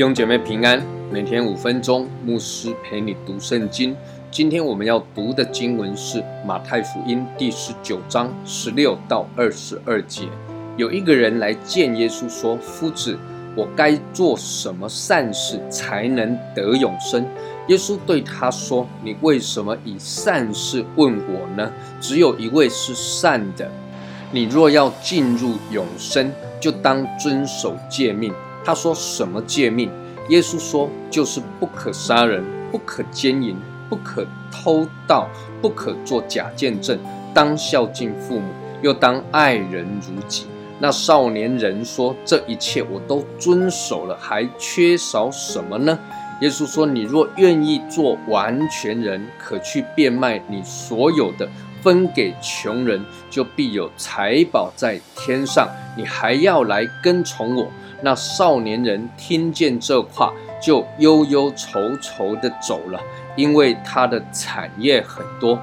弟兄姐妹平安，每天五分钟，牧师陪你读圣经。今天我们要读的经文是马太福音第十九章十六到二十二节。有一个人来见耶稣，说：“夫子，我该做什么善事才能得永生？”耶稣对他说：“你为什么以善事问我呢？只有一位是善的。你若要进入永生，就当遵守诫命。”他说：“什么诫命？”耶稣说：“就是不可杀人，不可奸淫，不可偷盗，不可作假见证，当孝敬父母，又当爱人如己。”那少年人说：“这一切我都遵守了，还缺少什么呢？”耶稣说：“你若愿意做完全人，可去变卖你所有的，分给穷人，就必有财宝在天上。你还要来跟从我。”那少年人听见这话，就忧忧愁愁的走了，因为他的产业很多。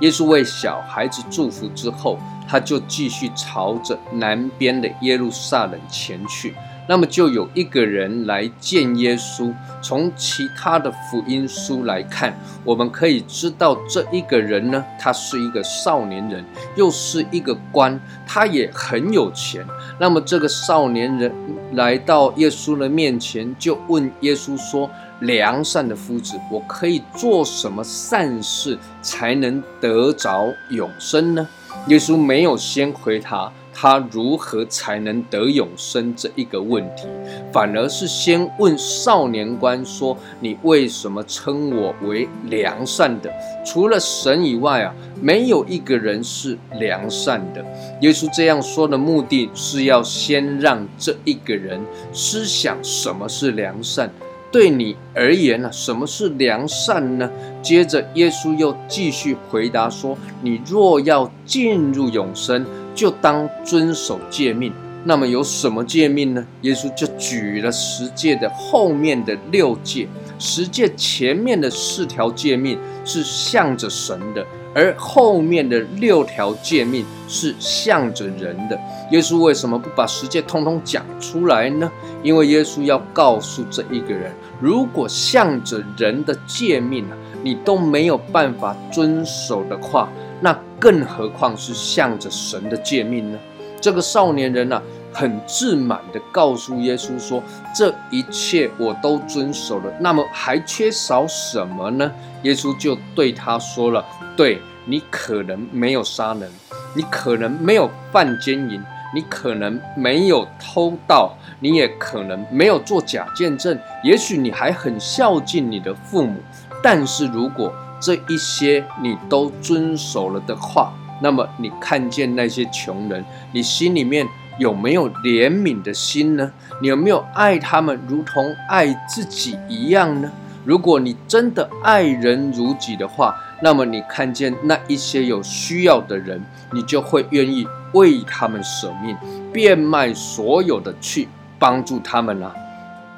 耶稣为小孩子祝福之后，他就继续朝着南边的耶路撒冷前去。那么就有一个人来见耶稣。从其他的福音书来看，我们可以知道这一个人呢，他是一个少年人，又是一个官，他也很有钱。那么这个少年人来到耶稣的面前，就问耶稣说：“良善的夫子，我可以做什么善事才能得着永生呢？”耶稣没有先回答。他如何才能得永生这一个问题，反而是先问少年官说：“你为什么称我为良善的？除了神以外啊，没有一个人是良善的。”耶稣这样说的目的是要先让这一个人思想什么是良善。对你而言呢，什么是良善呢？接着耶稣又继续回答说：“你若要进入永生。”就当遵守诫命。那么有什么诫命呢？耶稣就举了十诫的后面的六诫。十诫前面的四条诫命是向着神的，而后面的六条诫命是向着人的。耶稣为什么不把十诫通通讲出来呢？因为耶稣要告诉这一个人：如果向着人的诫命啊，你都没有办法遵守的话。那更何况是向着神的诫命呢？这个少年人呢，很自满的告诉耶稣说：“这一切我都遵守了，那么还缺少什么呢？”耶稣就对他说了：“对你可能没有杀人，你可能没有犯奸淫，你可能没有偷盗，你也可能没有做假见证，也许你还很孝敬你的父母，但是如果……”这一些你都遵守了的话，那么你看见那些穷人，你心里面有没有怜悯的心呢？你有没有爱他们如同爱自己一样呢？如果你真的爱人如己的话，那么你看见那一些有需要的人，你就会愿意为他们舍命，变卖所有的去帮助他们了。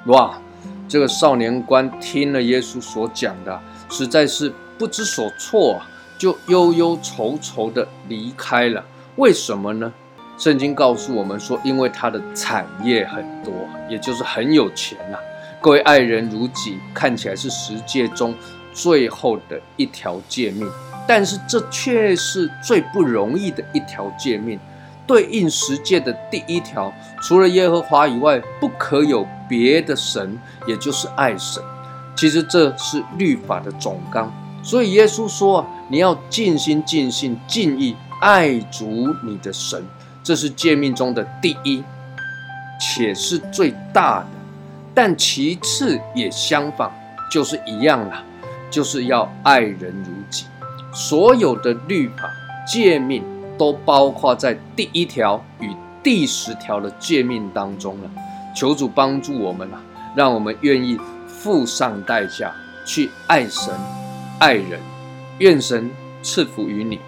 哇！这个少年官听了耶稣所讲的，实在是。不知所措，啊就忧忧愁愁的离开了。为什么呢？圣经告诉我们说，因为他的产业很多，也就是很有钱呐。各位爱人如己，看起来是十诫中最后的一条诫命，但是这却是最不容易的一条诫命。对应十诫的第一条，除了耶和华以外，不可有别的神，也就是爱神。其实这是律法的总纲。所以耶稣说：“你要尽心、尽性、尽意爱主你的神，这是诫命中的第一，且是最大的。但其次也相仿，就是一样了，就是要爱人如己。所有的律法诫命都包括在第一条与第十条的诫命当中了。求主帮助我们啊，让我们愿意付上代价去爱神。”爱人，愿神赐福于你。